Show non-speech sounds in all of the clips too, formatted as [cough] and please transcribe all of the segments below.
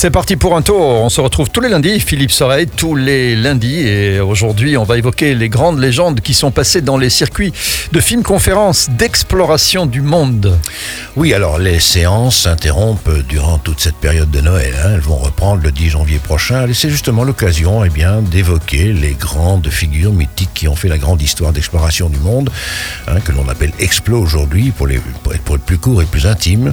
C'est parti pour un tour. On se retrouve tous les lundis, Philippe Soreille, tous les lundis. Et aujourd'hui, on va évoquer les grandes légendes qui sont passées dans les circuits de films-conférences d'exploration du monde. Oui, alors les séances s'interrompent durant toute cette période de Noël. hein. Elles vont reprendre le 10 janvier prochain. Et c'est justement l'occasion eh bien, d'évoquer les grandes figures mythiques qui ont fait la grande histoire d'exploration du monde, hein, que l'on appelle Explo aujourd'hui, pour, les, pour pour plus court et plus intime.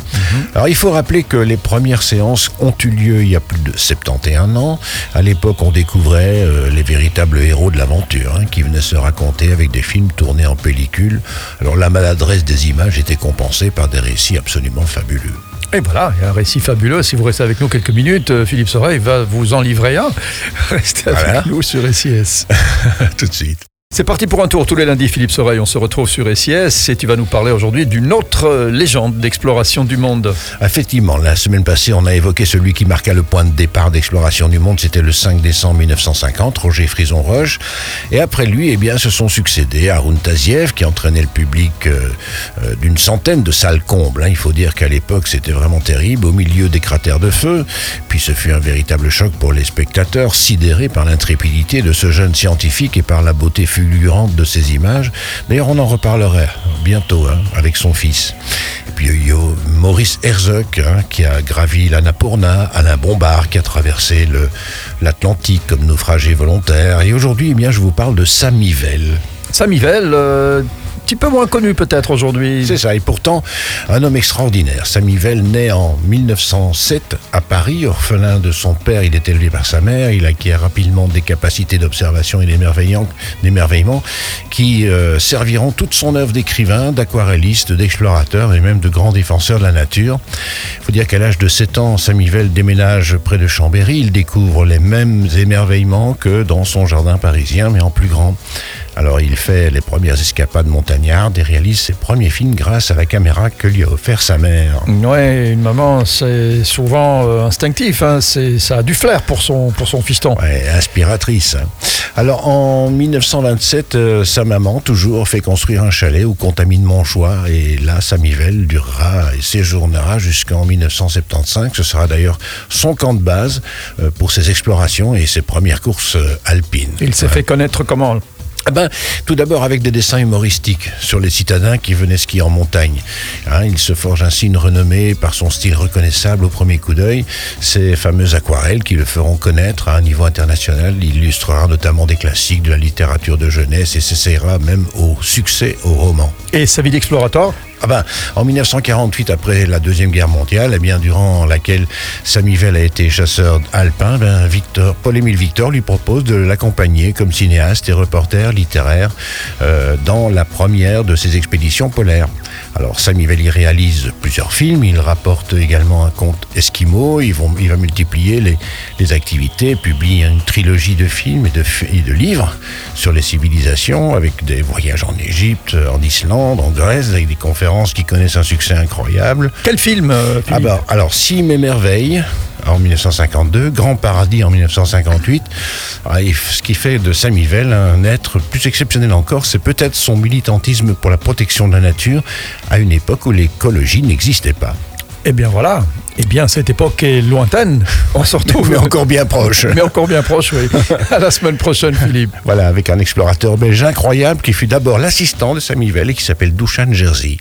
Alors il faut rappeler que les premières séances ont eu lieu il y a plus de 71 ans. À l'époque, on découvrait euh, les véritables héros de l'aventure, hein, qui venaient se raconter avec des films tournés en pellicule. Alors la maladresse des images était compensée par des récits absolument fabuleux. Et voilà, il y a un récit fabuleux. Si vous restez avec nous quelques minutes, euh, Philippe Soreille va vous en livrer un. [laughs] Restez avec Voilà. nous sur SIS. [laughs] Tout de suite. C'est parti pour un tour tous les lundis, Philippe Soreille. On se retrouve sur SIS et tu vas nous parler aujourd'hui d'une autre euh, légende d'exploration du monde. Effectivement, la semaine passée, on a évoqué celui qui marqua le point de départ d'exploration du monde. C'était le 5 décembre 1950, Roger Frison-Roche. Et après lui, eh bien, se sont succédés Arun Taziev, qui entraînait le public euh, euh, d'une centaine de salles combles. hein. Il faut dire qu'à l'époque, c'était vraiment terrible, au milieu des cratères de feu. Puis ce fut un véritable choc pour les spectateurs, sidérés par l'intrépidité de ce jeune scientifique et par la beauté de ses images. D'ailleurs, on en reparlerait bientôt hein, avec son fils. Et puis il y a Maurice Herzog hein, qui a gravi l'Annapurna, Alain Bombard qui a traversé l'Atlantique comme naufragé volontaire. Et aujourd'hui, eh bien, je vous parle de Samivelle. Samivelle, euh, petit peu moins connu peut-être aujourd'hui. C'est ça, et pourtant un homme extraordinaire. Samivelle naît en 1907 à Paris, orphelin de son père, il est élevé par sa mère, il acquiert rapidement des capacités d'observation et d'émerveillement qui euh, serviront toute son œuvre d'écrivain, d'aquarelliste, d'explorateur et même de grand défenseur de la nature. Il faut dire qu'à l'âge de 7 ans, Samivelle déménage près de Chambéry, il découvre les mêmes émerveillements que dans son jardin parisien, mais en plus grand. Alors il fait les premières escapades montagnardes et réalise ses premiers films grâce à la caméra que lui a offert sa mère. Ouais, une maman, c'est souvent euh, instinctif. hein. C'est, ça a du flair pour son, pour son fiston. Ouais, inspiratrice. hein. Alors en 1927, euh, sa maman toujours fait construire un chalet au Contamine Montchoix et là, Samivelle durera et séjournera jusqu'en 1975. Ce sera d'ailleurs son camp de base euh, pour ses explorations et ses premières courses alpines. Il s'est fait connaître comment Ah ben, tout d'abord avec des dessins humoristiques sur les citadins qui venaient skier en montagne. Hein, il se forge ainsi une renommée par son style reconnaissable au premier coup d'œil. Ces fameuses aquarelles qui le feront connaître à un niveau international. Il illustrera notamment des classiques de la littérature de jeunesse et s'essayera même au succès au roman. Et sa vie d'explorateur? Ah ben, en 1948, après la Deuxième Guerre mondiale, eh durant laquelle Samivelle a été chasseur alpin, ben, Victor, Paul-Émile Victor lui propose de l'accompagner comme cinéaste et reporter littéraire euh, dans la première de ses expéditions polaires. Alors Samivelle y réalise plusieurs films, il rapporte également un conte Esquimau, il va multiplier les, activités, publie une trilogie de films et de livres sur les civilisations, avec des voyages en Égypte, en Islande, en Grèce, avec des conférences qui connaissent un succès incroyable. Quel film euh, Ah bah, alors, Si mes merveilles en 1952, Grand Paradis en 1958. Ah, et ce qui fait de Samivelle un être plus exceptionnel encore, c'est peut-être son militantisme pour la protection de la nature à une époque où l'écologie n'existait pas. Eh bien voilà. Eh bien, cette époque est lointaine. On se retrouve. Mais encore bien proche. Mais encore bien proche, oui. À la semaine prochaine, Philippe. Voilà, avec un explorateur belge incroyable qui fut d'abord l'assistant de Samivelle et qui s'appelle Dushan Jerzy.